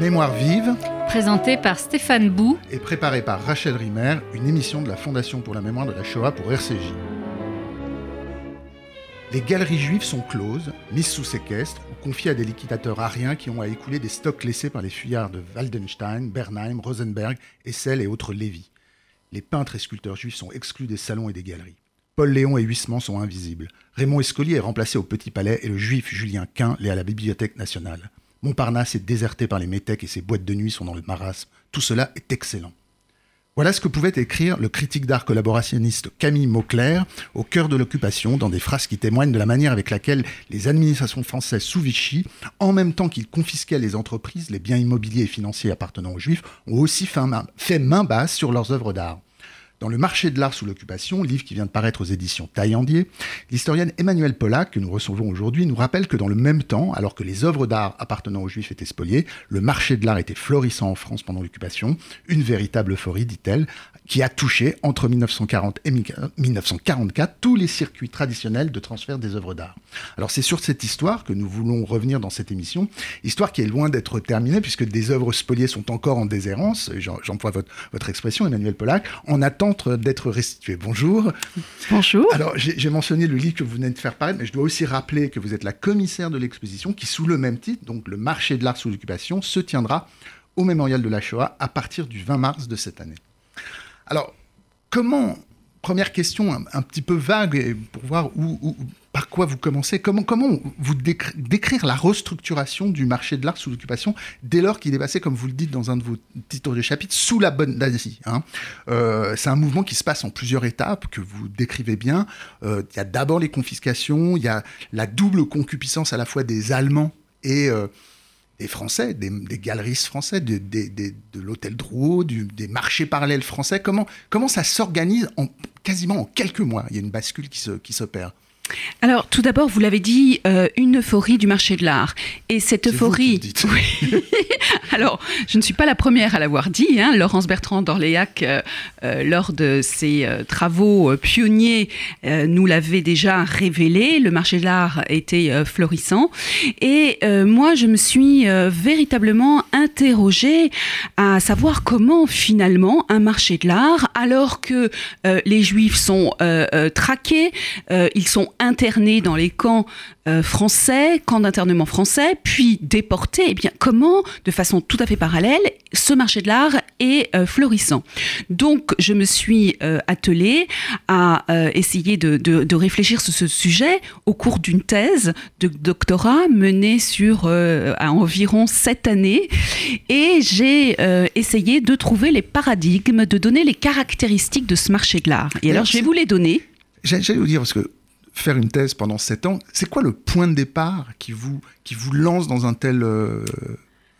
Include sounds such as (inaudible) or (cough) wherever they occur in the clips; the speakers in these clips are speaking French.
Mémoire vive, Présenté par Stéphane Bou. et préparée par Rachel Rimer, une émission de la Fondation pour la mémoire de la Shoah pour RCJ. Les galeries juives sont closes, mises sous séquestre ou confiées à des liquidateurs ariens qui ont à écouler des stocks laissés par les fuyards de Waldenstein, Bernheim, Rosenberg, Essel et autres Lévy. Les peintres et sculpteurs juifs sont exclus des salons et des galeries. Paul Léon et Huysmans sont invisibles. Raymond Escolier est remplacé au Petit Palais et le juif Julien Quint l'est à la Bibliothèque nationale. Montparnasse est déserté par les métèques et ses boîtes de nuit sont dans le marasme. Tout cela est excellent. Voilà ce que pouvait écrire le critique d'art collaborationniste Camille Mauclair au cœur de l'occupation dans des phrases qui témoignent de la manière avec laquelle les administrations françaises sous Vichy, en même temps qu'ils confisquaient les entreprises, les biens immobiliers et financiers appartenant aux juifs, ont aussi fait main, fait main basse sur leurs œuvres d'art. Dans Le marché de l'art sous l'occupation, livre qui vient de paraître aux éditions Taillandier, l'historienne Emmanuelle Pollack, que nous recevons aujourd'hui, nous rappelle que dans le même temps, alors que les œuvres d'art appartenant aux juifs étaient spoliées, le marché de l'art était florissant en France pendant l'occupation, une véritable euphorie, dit-elle, qui a touché entre 1940 et 1944 tous les circuits traditionnels de transfert des œuvres d'art. Alors c'est sur cette histoire que nous voulons revenir dans cette émission, histoire qui est loin d'être terminée puisque des œuvres spoliées sont encore en déshérence, j'emploie votre, votre expression Emmanuel Pollack, en attente d'être restituées. Bonjour. Bonjour. Alors, j'ai j'ai mentionné le livre que vous venez de faire paraître, mais je dois aussi rappeler que vous êtes la commissaire de l'exposition qui, sous le même titre, donc le marché de l'art sous l'occupation, se tiendra au mémorial de la Shoah à partir du 20 mars de cette année. Alors, comment, première question un, petit peu vague pour voir où, par quoi vous commencez, comment, comment vous décri- décrire la restructuration du marché de l'art sous l'occupation dès lors qu'il est passé, comme vous le dites dans un de vos titres de chapitre, sous la bonne d'Asie hein euh, c'est un mouvement qui se passe en plusieurs étapes, que vous décrivez bien. Euh, Il y a d'abord les confiscations, il y a la double concupiscence à la fois des Allemands et euh, des Français, des, galeristes français, de, l'hôtel Drouot, des marchés parallèles français. Comment, comment ça s'organise en, quasiment en quelques mois? Il y a une bascule qui s'opère. Alors, tout d'abord, vous l'avez dit, euh, une euphorie du marché de l'art. Et cette vous euphorie. qui le dites. (laughs) Oui. Alors, je ne suis pas la première à l'avoir dit. hein. Laurence Bertrand d'Orléac, euh, euh, lors de ses travaux pionniers, nous l'avait déjà révélé. Le marché de l'art était florissant. Et moi, je me suis véritablement interrogée à savoir comment, finalement, un marché de l'art, alors que les Juifs sont traqués, ils sont internés dans les camps euh, français, camps d'internement français, puis déportés. Eh bien, comment, de façon tout à fait parallèle, ce marché de l'art est euh, florissant? Donc, je me suis euh, attelée à essayer de, de- de réfléchir sur ce sujet au cours d'une thèse de doctorat menée sur à environ sept années, et j'ai essayé de trouver les paradigmes, de donner les caractéristiques de ce marché de l'art. Et alors, Alors, je vais vous les donner. J'allais vous dire, parce que faire une thèse pendant sept ans, c'est quoi le point de départ qui vous, qui vous lance dans un tel, euh,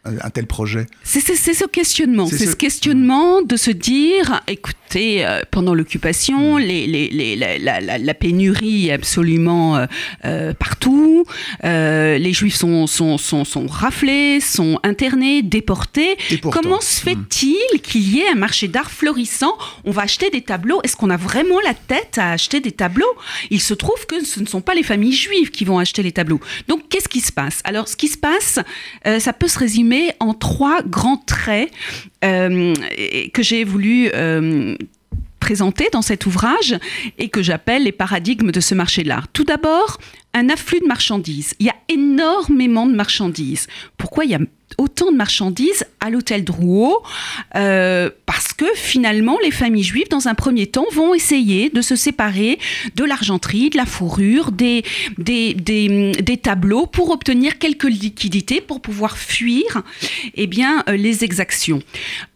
un tel projet C'est ce questionnement, C'est ce- ce questionnement de se dire, écoutez, euh, pendant l'occupation, Mm. les, les- les- la, la- la- pénurie est absolument euh, euh, partout, euh, les juifs sont, sont, sont, sont raflés, sont internés, déportés. Comment se mm. fait-il qu'il y ait un marché d'art florissant? On va acheter des tableaux. Est-ce qu'on a vraiment la tête à acheter des tableaux? Il se trouve que ce ne sont pas les familles juives qui vont acheter les tableaux. Donc, qu'est-ce qui se passe? Alors, ce qui se passe, ça peut se résumer en trois grands traits euh, que j'ai voulu euh, présenter dans cet ouvrage et que j'appelle les paradigmes de ce marché de l'art. Tout d'abord, un afflux de marchandises. Il y a énormément de marchandises. Pourquoi il y a autant de marchandises à l'hôtel Drouot Euh, Parce que finalement, les familles juives, dans un premier temps, vont essayer de se séparer de l'argenterie, de la fourrure, des, des, des, des tableaux pour obtenir quelques liquidités pour pouvoir fuir eh bien, euh, les exactions.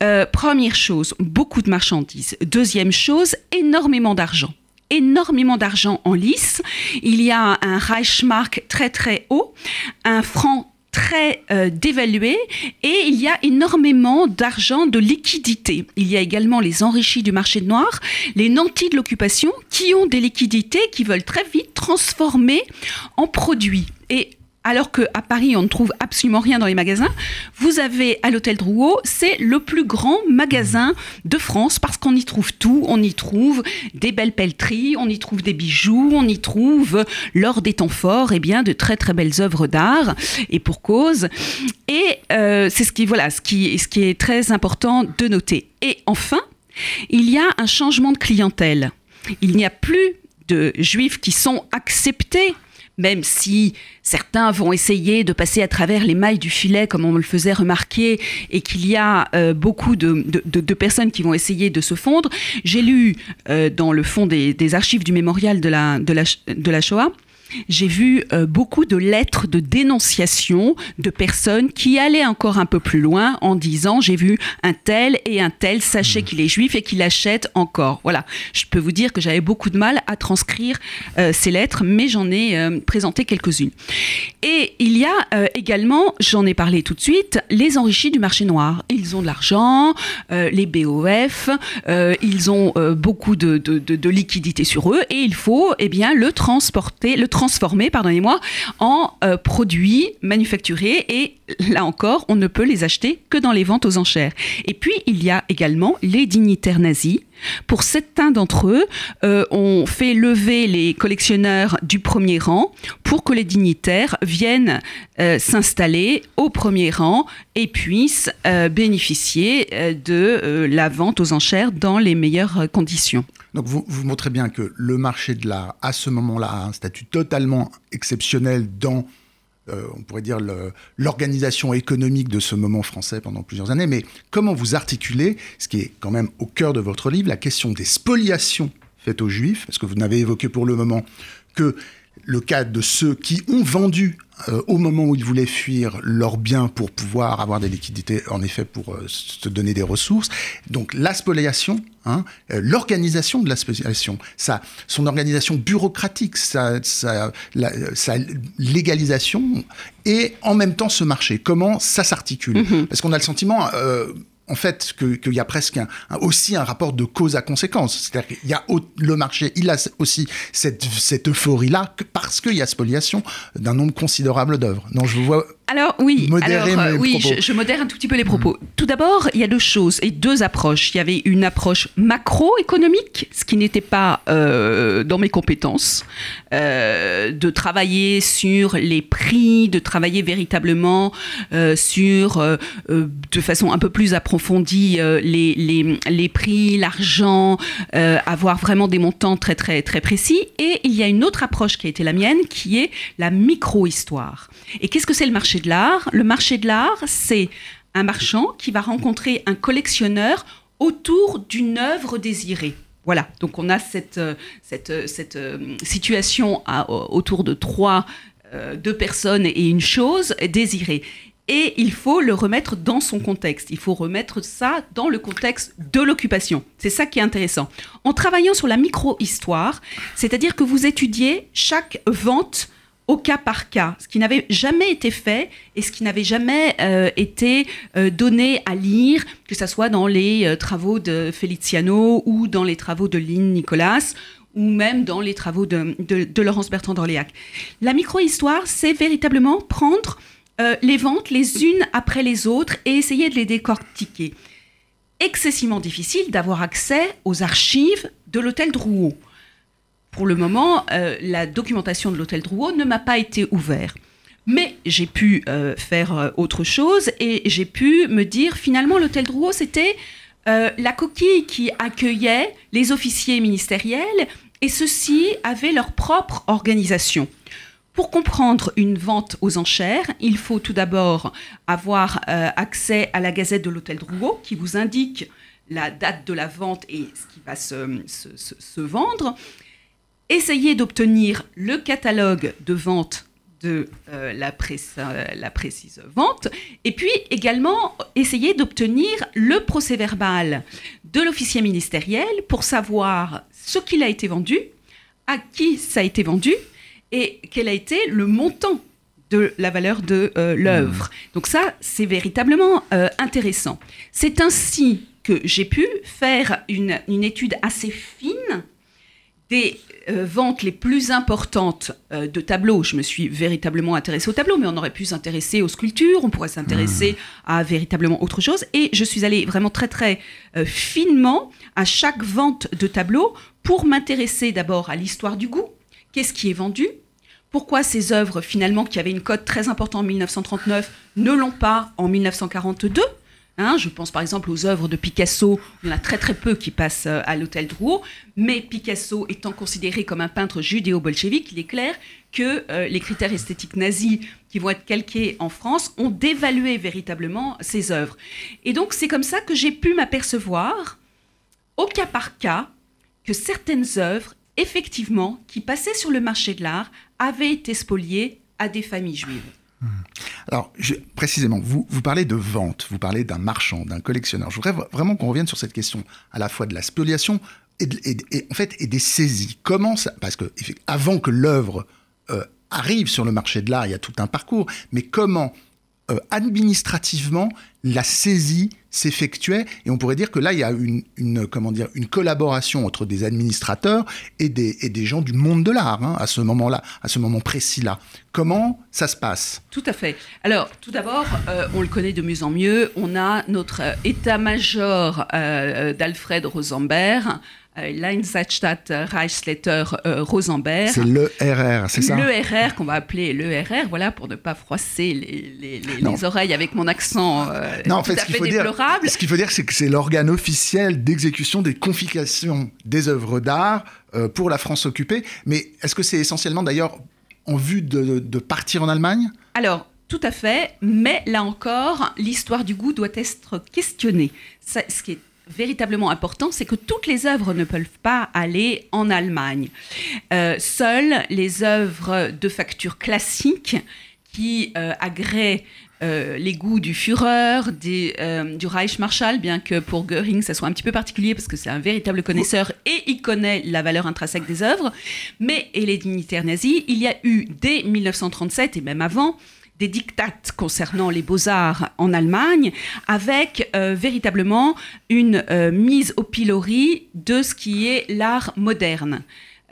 Euh, première chose, beaucoup de marchandises. Deuxième chose, énormément d'argent énormément d'argent en lice. Il y a un Reichsmark très très haut, un franc très euh, dévalué et il y a énormément d'argent de liquidité. Il y a également les enrichis du marché noir, les nantis de l'occupation qui ont des liquidités qui veulent très vite transformer en produits. Et alors qu'à Paris, on ne trouve absolument rien dans les magasins, vous avez à l'hôtel Drouot, c'est le plus grand magasin de France parce qu'on y trouve tout. On y trouve des belles pelleteries, on y trouve des bijoux, on y trouve, lors des temps forts, eh bien, de très très belles œuvres d'art et pour cause. Et euh, c'est ce qui, voilà, ce qui est très important de noter. Et enfin, il y a un changement de clientèle. Il n'y a plus de juifs qui sont acceptés même si certains vont essayer de passer à travers les mailles du filet, comme on me le faisait remarquer, et qu'il y a euh, beaucoup de, personnes qui vont essayer de se fondre. J'ai lu euh, dans le fond des, archives du mémorial de la, de la Shoah j'ai vu euh, beaucoup de lettres de dénonciation de personnes qui allaient encore un peu plus loin en disant j'ai vu un tel et un tel, sachez mmh. qu'il est juif et qu'il achète encore. Voilà, je peux vous dire que j'avais beaucoup de mal à transcrire euh, ces lettres, mais j'en ai euh, présenté quelques-unes. Et il y a également, j'en ai parlé tout de suite, les enrichis du marché noir. Ils ont de l'argent, les BOF, ils ont beaucoup de, de, liquidités sur eux et il faut eh bien, le transporter, le transformés, pardonnez-moi, en euh, produits manufacturés et là encore, on ne peut les acheter que dans les ventes aux enchères. Et puis, il y a également les dignitaires nazis. Pour certains d'entre eux, euh, on fait lever les collectionneurs du premier rang pour que les dignitaires viennent euh, s'installer au premier rang et puissent bénéficier de la vente aux enchères dans les meilleures conditions. Donc vous, montrez bien que le marché de l'art, à ce moment-là, a un statut totalement exceptionnel dans, euh, on pourrait dire, l'organisation économique de ce moment français pendant plusieurs années. Mais comment vous articulez, ce qui est quand même au cœur de votre livre, la question des spoliations faites aux Juifs, parce que vous n'avez évoqué pour le moment que le cas de ceux qui ont vendu euh, au moment où ils voulaient fuir leurs biens pour pouvoir avoir des liquidités, en effet, pour euh, se donner des ressources. Donc la spoliation, hein, euh, l'organisation de la spoliation, ça, son organisation bureaucratique, sa, sa, sa, légalisation et en même temps ce marché. Comment ça s'articule? Mm-hmm. Parce qu'on a le sentiment en fait qu'il y a presque aussi un rapport de cause à conséquence. C'est-à-dire qu'il y a le marché, il a aussi cette, euphorie-là parce qu'il y a spoliation d'un nombre considérable d'œuvres. Non, je vous vois alors oui, alors, oui je, modère un tout petit peu les propos. Tout d'abord, il y a deux choses et deux approches. Il y avait une approche macroéconomique, ce qui n'était pas euh, dans mes compétences, euh, de travailler sur les prix, de travailler véritablement euh, sur, de façon un peu plus approfondie, les, les, les, prix, l'argent, avoir vraiment des montants très très très précis. Et il y a une autre approche qui a été la mienne, qui est la micro-histoire. Et qu'est-ce que c'est le marché de l'art. Le marché de l'art, c'est un marchand qui va rencontrer un collectionneur autour d'une œuvre désirée. Voilà, donc on a cette, euh, euh, euh, situation autour de trois, deux personnes et une chose désirée. Et il faut le remettre dans son contexte. Il faut remettre ça dans le contexte de l'occupation. C'est ça qui est intéressant. En travaillant sur la micro-histoire, c'est-à-dire que vous étudiez chaque vente au cas par cas, ce qui n'avait jamais été fait et ce qui n'avait jamais euh, été euh, donné à lire, que ce soit dans les euh, travaux de Feliciano ou dans les travaux de Lynn Nicolas ou même dans les travaux de, de, Laurence Bertrand d'Orléac. La micro-histoire, c'est véritablement prendre les ventes les unes après les autres et essayer de les décortiquer. Excessivement difficile d'avoir accès aux archives de l'hôtel Drouot pour le moment, euh, la documentation de l'hôtel Drouot ne m'a pas été ouverte. Mais j'ai pu euh, faire euh, autre chose et j'ai pu me dire finalement l'hôtel Drouot c'était la coquille qui accueillait les officiers ministériels et ceux-ci avaient leur propre organisation. Pour comprendre une vente aux enchères, il faut tout d'abord avoir accès à la gazette de l'hôtel Drouot qui vous indique la date de la vente et ce qui va se, se vendre essayer d'obtenir le catalogue de vente de euh, la, euh, la, précise vente, et puis également essayer d'obtenir le procès verbal de l'officier ministériel pour savoir ce qu'il a été vendu, à qui ça a été vendu, et quel a été le montant de la valeur de euh, l'œuvre. Mmh. Donc ça, c'est véritablement intéressant. C'est ainsi que j'ai pu faire une, une étude assez fine des euh, ventes les plus importantes euh, de tableaux, je me suis véritablement intéressée aux tableaux, mais on aurait pu s'intéresser aux sculptures, on pourrait s'intéresser mmh. à véritablement autre chose. Et je suis allée vraiment très très euh, finement à chaque vente de tableaux pour m'intéresser d'abord à l'histoire du goût, qu'est-ce qui est vendu, pourquoi ces œuvres finalement qui avaient une cote très importante en 1939 ne l'ont pas en 1942 Hein, je pense par exemple aux œuvres de Picasso, il y en a très très peu qui passent euh, à l'hôtel Drouot, mais Picasso étant considéré comme un peintre judéo-bolchevique, il est clair que euh, les critères esthétiques nazis qui vont être calqués en France ont dévalué véritablement ses œuvres. Et donc c'est comme ça que j'ai pu m'apercevoir, au cas par cas, que certaines œuvres, effectivement, qui passaient sur le marché de l'art, avaient été spoliées à des familles juives. Hmm. Alors, précisément, vous, vous parlez de vente, vous parlez d'un marchand, d'un collectionneur. Je voudrais vraiment qu'on revienne sur cette question à la fois de la spoliation et, en fait, et des saisies. Comment Parce que avant que l'œuvre euh, arrive sur le marché de l'art, il y a tout un parcours. Mais comment euh, administrativement la saisie s'effectuait. Et on pourrait dire que là il y a une, comment dire une collaboration entre des administrateurs et des, et des gens du monde de l'art hein, à ce moment-là à ce moment précis-là. Comment ça se passe? Tout à fait. Alors tout d'abord euh, on le connaît de mieux en mieux. On a notre état-major euh, d'Alfred Rosenberg euh, l'Einsatzstadt Reichsletter euh, Rosenberg. C'est le RR, c'est ça? Le RR qu'on va appeler le RR, voilà, pour ne pas froisser les, les, oreilles avec mon accent euh, non, en fait, tout à fait déplorable. Dire, ce qu'il faut dire, c'est que c'est l'organe officiel d'exécution des confiscations des œuvres d'art pour la France occupée. Mais est-ce que c'est essentiellement d'ailleurs en vue de, de partir en Allemagne? Alors, tout à fait, mais là encore, l'histoire du goût doit être questionnée. Ça, ce qui est véritablement important, c'est que toutes les œuvres ne peuvent pas aller en Allemagne. Euh, seules les œuvres de facture classique qui euh, agréent euh, les goûts du Führer, des, du Reichsmarschall, bien que pour Göring, ça soit un petit peu particulier parce que c'est un véritable connaisseur et il connaît la valeur intrinsèque des œuvres. Mais, et les dignitaires nazis, il y a eu dès 1937 et même avant, des dictates concernant les beaux-arts en Allemagne, avec euh, véritablement une euh, mise au pilori de ce qui est l'art moderne.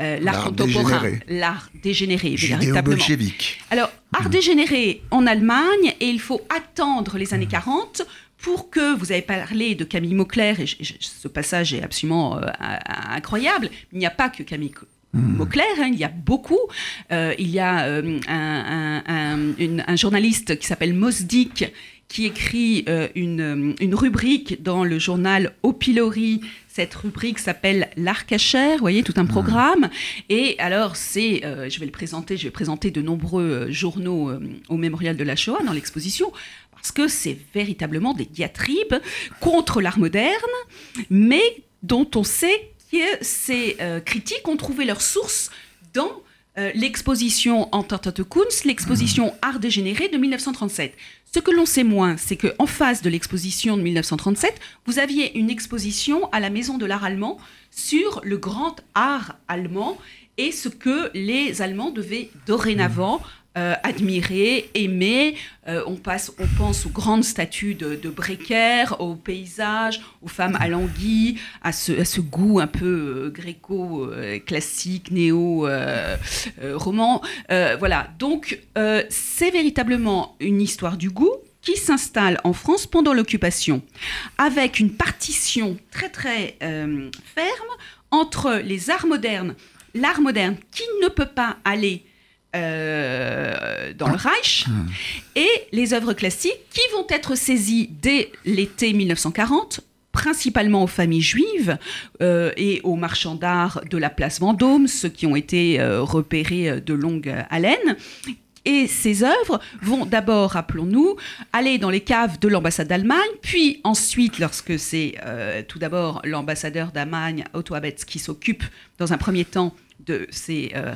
Euh, l'art contemporain, l'art dégénéré, véritablement. Alors, art dégénéré en Allemagne, et il faut attendre les années 40 pour que, vous avez parlé de Camille Mauclair, et ce passage est absolument incroyable, il n'y a pas que Camille Mmh. clair, hein, il y a beaucoup. Euh, il y a euh, un, journaliste qui s'appelle Mosdik qui écrit euh, une, rubrique dans le journal Au Pilori. Cette rubrique s'appelle L'Arcachère, vous voyez, tout un mmh. programme. Et alors, c'est, je vais le présenter, je vais présenter de nombreux journaux au mémorial de la Shoah dans l'exposition, parce que c'est véritablement des diatribes contre l'art moderne, mais dont on sait que ces euh, critiques ont trouvé leur source dans euh, l'exposition Entente Kunst, l'exposition Art dégénéré de 1937. Ce que l'on sait moins, c'est qu'en face de l'exposition de 1937, vous aviez une exposition à la Maison de l'Art allemand sur le grand art allemand et ce que les Allemands devaient dorénavant euh, admirer, aimer. Euh, on, passe, on pense aux grandes statues de, de aux paysages, aux femmes à ce, à ce goût un peu euh, gréco-classique, néo-roman. voilà, donc c'est véritablement une histoire du goût qui s'installe en France pendant l'occupation, avec une partition très très ferme entre les arts modernes, l'art moderne qui ne peut pas aller euh, dans le Reich, ah. et les œuvres classiques qui vont être saisies dès l'été 1940 principalement aux familles juives euh, et aux marchands d'art de la place Vendôme, ceux qui ont été euh, repérés de longue haleine. Et ces œuvres vont d'abord, rappelons-nous, aller dans les caves de l'ambassade d'Allemagne, puis ensuite, lorsque c'est tout d'abord l'ambassadeur d'Allemagne, Otto Abetz, qui s'occupe dans un premier temps de ces euh,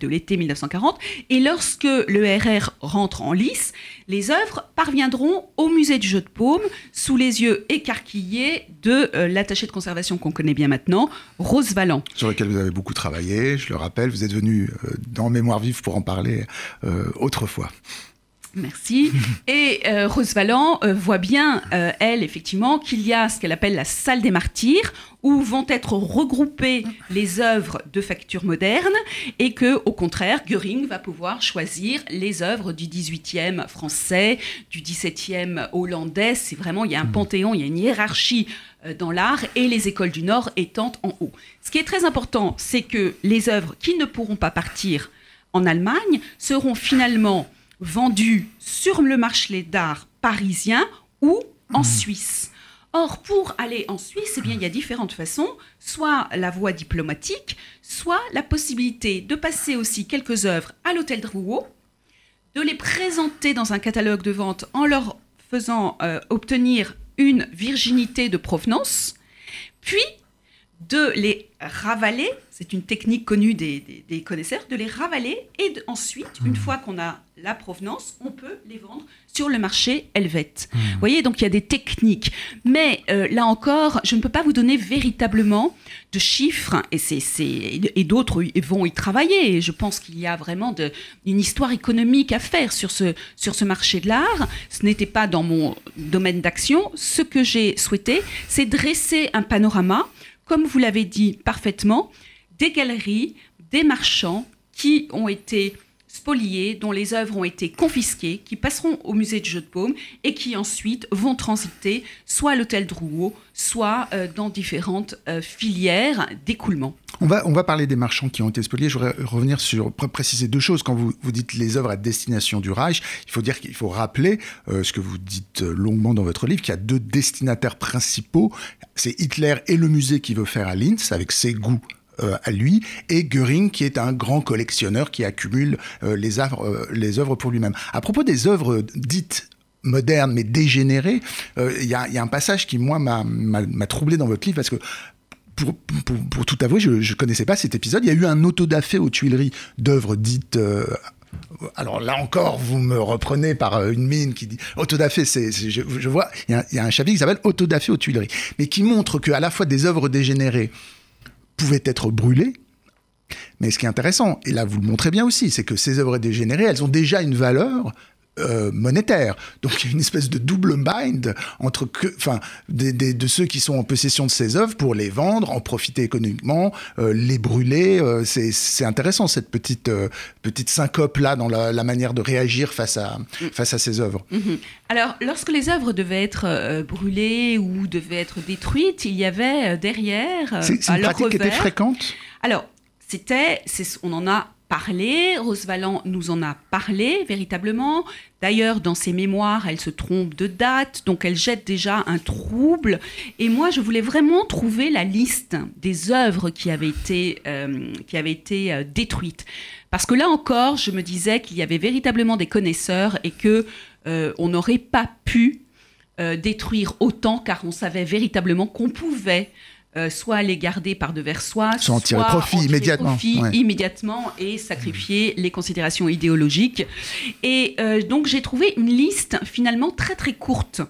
de l'été 1940. Et lorsque le RR rentre en lice, les œuvres parviendront au musée du jeu de paume sous les yeux écarquillés de euh, l'attaché de conservation qu'on connaît bien maintenant, Rose Valland. Sur lequel vous avez beaucoup travaillé, je le rappelle, vous êtes venu euh, dans Mémoire vive pour en parler autrefois. Merci. (laughs) Et euh, Rose Valland euh, voit bien, euh, elle, effectivement, qu'il y a ce qu'elle appelle la salle des martyrs, où vont être regroupées les œuvres de facture moderne, et que, au contraire, Göring va pouvoir choisir les œuvres du 18e français, du 17e hollandais. C'est vraiment, il y a un panthéon, il y a une hiérarchie dans l'art, et les écoles du Nord étant en haut. Ce qui est très important, c'est que les œuvres qui ne pourront pas partir en Allemagne seront finalement vendus sur le marché d'art parisien ou en Suisse. Or, pour aller en Suisse, eh bien, il y a différentes façons, soit la voie diplomatique, soit la possibilité de passer aussi quelques œuvres à l'hôtel Drouot, de les présenter dans un catalogue de vente en leur faisant euh, obtenir une virginité de provenance, puis de les ravaler, c'est une technique connue des, des, connaisseurs, de les ravaler et ensuite, une fois qu'on a la provenance, on peut les vendre sur le marché helvète. Vous voyez, donc il y a des techniques. Mais euh, là encore, je ne peux pas vous donner véritablement de chiffres, et, c'est, et d'autres vont y travailler. Et je pense qu'il y a vraiment de, une histoire économique à faire sur ce, sur ce marché de l'art. Ce n'était pas dans mon domaine d'action. Ce que j'ai souhaité, c'est dresser un panorama comme vous l'avez dit parfaitement, des galeries, des marchands qui ont été spoliés, dont les œuvres ont été confisquées, qui passeront au musée de Jeux de Paume et qui ensuite vont transiter soit à l'hôtel Drouot, soit euh, dans différentes euh, filières d'écoulement. On va, on va parler des marchands qui ont été spoliés. Je voudrais revenir sur, préciser deux choses. Quand vous, vous dites les œuvres à destination du Reich, il faut dire qu'il faut rappeler euh, ce que vous dites longuement dans votre livre, qu'il y a deux destinataires principaux. C'est Hitler et le musée qui veut faire à Linz avec ses goûts à lui, et Göring, qui est un grand collectionneur qui accumule euh, les, œuvres, euh, les œuvres pour lui-même. À propos des œuvres dites modernes mais dégénérées, il y, a un passage qui, moi, m'a troublé dans votre livre, parce que pour, tout avouer, je ne connaissais pas cet épisode. Il y a eu un autodafé aux Tuileries d'œuvres dites alors là encore, vous me reprenez par une mine qui dit autodafé. C'est, je, vois, il y, a un chapitre qui s'appelle autodafé aux Tuileries, mais qui montre qu'à la fois des œuvres dégénérées pouvaient être brûlées. Mais ce qui est intéressant, et là vous le montrez bien aussi, c'est que ces œuvres dégénérées, elles ont déjà une valeur euh, monétaire. Donc il y a une espèce de double mind entre que, enfin, de ceux qui sont en possession de ces œuvres pour les vendre, en profiter économiquement, euh, les brûler. Euh, c'est intéressant cette petite, petite syncope-là dans la, manière de réagir face à, mm. face à ces œuvres. Mm-hmm. Alors, lorsque les œuvres devaient être brûlées ou devaient être détruites, il y avait derrière... C'est une pratique qui était fréquente? Alors, c'était, on en a parlé, Rose Valland nous en a parlé véritablement. D'ailleurs, dans ses mémoires, elle se trompe de date, donc elle jette déjà un trouble. Et moi, je voulais vraiment trouver la liste des œuvres qui avaient été, euh, qui avaient été euh, détruites. Parce que là encore, je me disais qu'il y avait véritablement des connaisseurs et que euh, on n'aurait pas pu détruire autant, car on savait véritablement qu'on pouvait euh, soit les garder par devers soi, soit en tirer profit immédiatement, immédiatement et sacrifier les considérations idéologiques. Et euh, donc j'ai trouvé une liste finalement très très courte.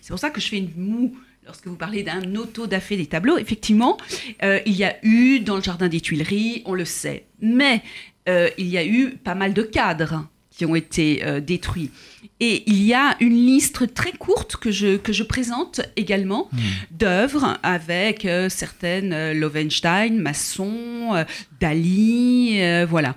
C'est pour ça que je fais une moue lorsque vous parlez d'un auto-dafé des tableaux, effectivement, euh, il y a eu dans le jardin des Tuileries, on le sait, mais il y a eu pas mal de cadres qui ont été détruits. Et il y a une liste très courte que je, que je présente également hmm. d'œuvres avec euh, certaines euh, Lovenstein, Masson, euh, Dali, voilà.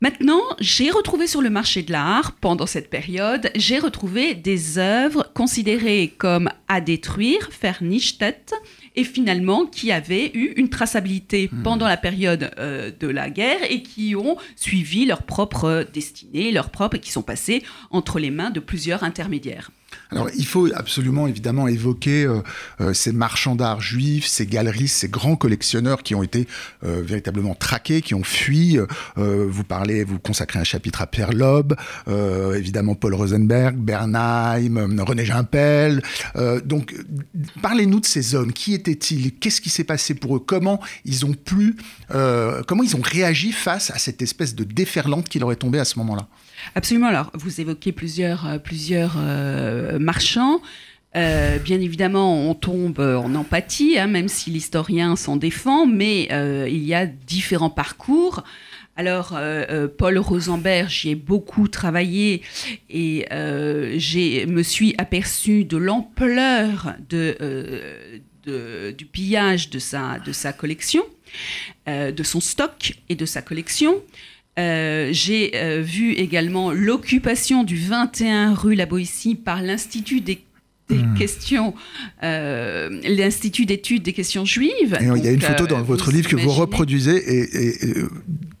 Maintenant, j'ai retrouvé sur le marché de l'art, pendant cette période, j'ai retrouvé des œuvres considérées comme à détruire, vernichtet, et finalement qui avaient eu une traçabilité hmm. pendant la période euh, de la guerre et qui ont suivi leur propre destinée, leur propre, et qui sont passés entre les mains de plusieurs intermédiaires. Alors, il faut absolument, évidemment, évoquer euh, euh, ces marchands d'art juifs, ces galeristes, ces grands collectionneurs qui ont été euh, véritablement traqués, qui ont fui. vous parlez, vous consacrez un chapitre à Pierre Loeb, évidemment Paul Rosenberg, Bernheim, René Gimpel. donc, parlez-nous de ces hommes. Qui étaient-ils? Qu'est-ce qui s'est passé pour eux? Comment ils ont pu, comment ils ont réagi face à cette espèce de déferlante qui leur est tombée à ce moment-là? Absolument. Alors, vous évoquez plusieurs, euh, plusieurs euh, marchands. Euh, bien évidemment, on tombe en empathie, hein, même si l'historien s'en défend, mais il y a différents parcours. Alors, Paul Rosenberg, j'y ai beaucoup travaillé et je me suis aperçu de l'ampleur de, du pillage de sa, de sa collection, de son stock et de sa collection. J'ai vu également l'occupation du 21 rue La Boétie par l'Institut des des hmm. questions, euh, l'Institut d'études des questions juives. Et il y a une photo dans euh, votre livre que vous reproduisez et, et,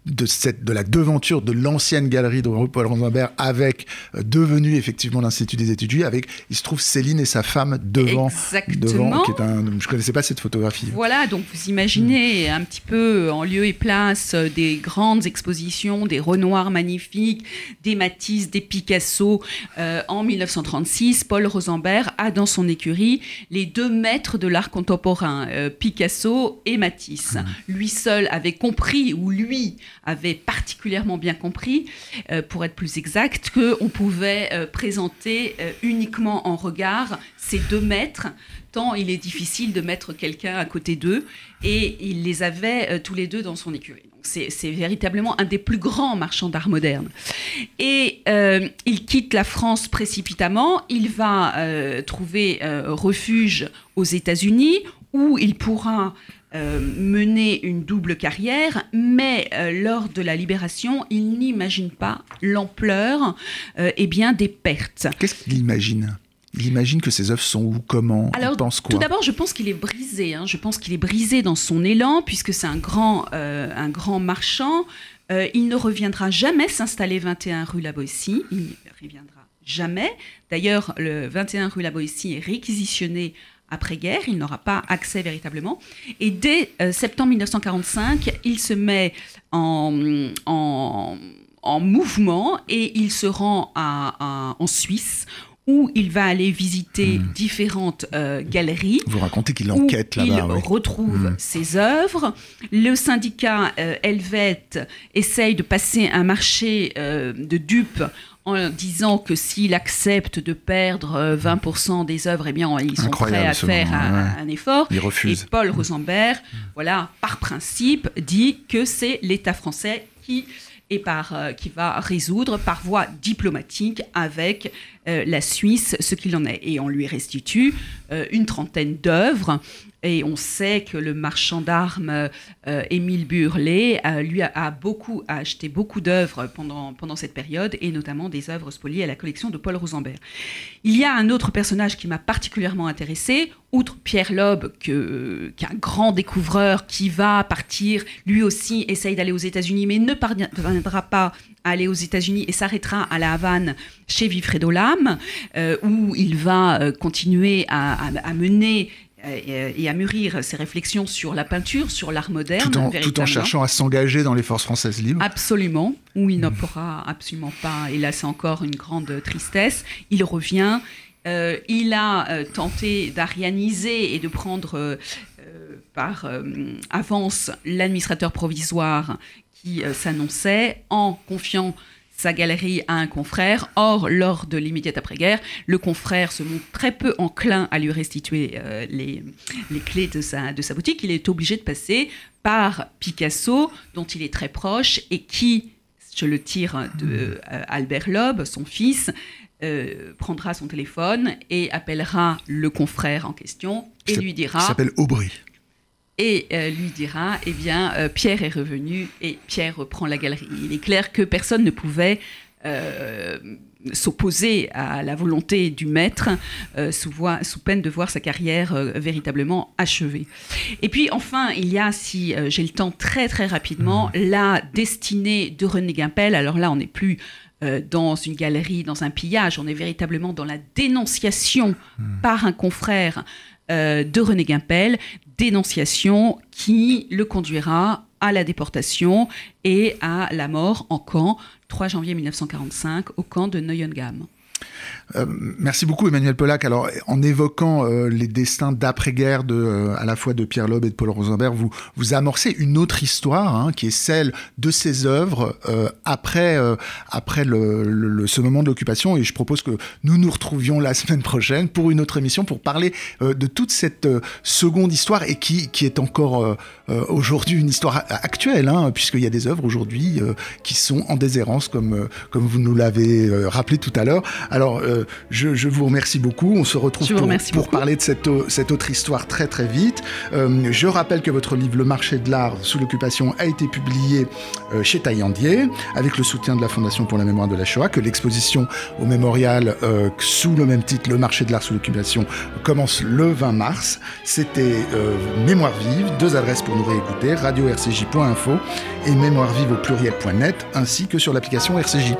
de, cette, de la devanture de l'ancienne galerie de Paul Rosenberg avec euh, devenu effectivement l'Institut des études juives, avec il se trouve Céline et sa femme devant. Exactement. qui est un, je ne connaissais pas cette photographie. Voilà, donc vous imaginez un petit peu en lieu et place euh, des grandes expositions, des Renoirs magnifiques, des Matisse, des Picasso. Euh, en 1936, Paul Rosenberg a dans son écurie les deux maîtres de l'art contemporain, Picasso et Matisse. Mmh. Lui seul avait compris, ou lui avait particulièrement bien compris, euh, pour être plus exact, qu'on pouvait euh, présenter euh, uniquement en regard ces deux maîtres, tant il est difficile de mettre quelqu'un à côté d'eux, et il les avait tous les deux dans son écurie. C'est véritablement un des plus grands marchands d'art moderne. Et il quitte la France précipitamment, il va trouver refuge aux États-Unis, où il pourra euh, mener une double carrière, mais euh, lors de la libération, il n'imagine pas l'ampleur euh, eh bien, des pertes. Qu'est-ce qu'il imagine? Il imagine que ses œuvres sont où, comment, Alors, il pense quoi? Tout d'abord, je pense qu'il est brisé. Hein. Je pense qu'il est brisé dans son élan, puisque c'est un grand, un grand marchand. il ne reviendra jamais s'installer 21 rue La Boétie. Il ne reviendra jamais. D'ailleurs, le 21 rue La Boétie est réquisitionné après-guerre, il n'aura pas accès véritablement. Et dès euh, septembre 1945, il se met en, en, mouvement et il se rend à, en Suisse où il va aller visiter hmm. différentes euh, galeries. Vous racontez qu'il enquête là-bas. Il retrouve hmm. ses œuvres. Le syndicat euh, Helvète essaye de passer un marché de dupes en disant que s'il accepte de perdre 20% euh, des œuvres, eh bien, ils sont prêts à faire un, effort. Il refuse. Et Paul Rosenberg, voilà, par principe, dit que c'est l'État français qui et par, euh, qui va résoudre par voie diplomatique avec euh, la Suisse ce qu'il en est. Et on lui restitue une trentaine d'œuvres et on sait que le marchand d'armes euh, Émile Burlet euh, lui a, beaucoup acheté beaucoup d'œuvres pendant, pendant cette période et notamment des œuvres spoliées à la collection de Paul Rosenberg. Il y a un autre personnage qui m'a particulièrement intéressé, outre Pierre Loeb, qui est un grand découvreur qui va partir, lui aussi essaye d'aller aux États-Unis, mais ne parviendra pas à aller aux États-Unis et s'arrêtera à La Havane chez Wilfredo Lam, euh, où il va continuer à, à mener et à mûrir ses réflexions sur la peinture, sur l'art moderne. Tout en, cherchant à s'engager dans les forces françaises libres. Absolument, où il ne pourra absolument pas, et là c'est encore une grande tristesse, il revient, euh, il a euh, tenté d'arianiser et de prendre euh, par avance l'administrateur provisoire qui s'annonçait en confiant sa galerie à un confrère. Or, lors de l'immédiate après-guerre, le confrère se montre très peu enclin à lui restituer euh, les, les, clés de sa, de sa boutique. Il est obligé de passer par Picasso, dont il est très proche et qui, je le tire de euh, Albert Loeb, son fils, euh, prendra son téléphone et appellera le confrère en question et lui dira. Il s'appelle Aubry et euh, lui dira eh bien euh, Pierre est revenu et Pierre reprend la galerie. Il est clair que personne ne pouvait euh, s'opposer à la volonté du maître sous, sous, peine de voir sa carrière véritablement achevée. Et puis enfin, il y a, si j'ai le temps très très rapidement, mmh. la destinée de René Guimpel. Alors là, on n'est plus dans une galerie, dans un pillage, on est véritablement dans la dénonciation mmh. par un confrère de René Guimpel dénonciation qui le conduira à la déportation et à la mort en camp, 3 janvier 1945, au camp de Neuengamme. Euh, merci beaucoup Emmanuel Pollack. Alors en évoquant euh, les destins d'après-guerre de euh, à la fois de Pierre Loeb et de Paul Rosenberg, vous vous amorcez une autre histoire hein, qui est celle de ces œuvres après après le, le, ce moment de l'occupation. Et je propose que nous nous retrouvions la semaine prochaine pour une autre émission pour parler de toute cette seconde histoire et qui qui est encore aujourd'hui une histoire actuelle, hein, puisqu'il y a des œuvres aujourd'hui qui sont en déshérence comme comme vous nous l'avez rappelé tout à l'heure. Alors je, vous remercie beaucoup. On se retrouve pour, parler de cette, cette, autre histoire très très vite. Euh, je rappelle que votre livre Le marché de l'art sous l'occupation a été publié euh, chez Taillandier avec le soutien de la Fondation pour la mémoire de la Shoah, que l'exposition au mémorial euh, sous le même titre, Le marché de l'art sous l'occupation, commence le 20 mars. C'était Mémoire vive, deux adresses pour nous réécouter, radio-rcj.info et mémoire vive au pluriel.net ainsi que sur l'application RCJ.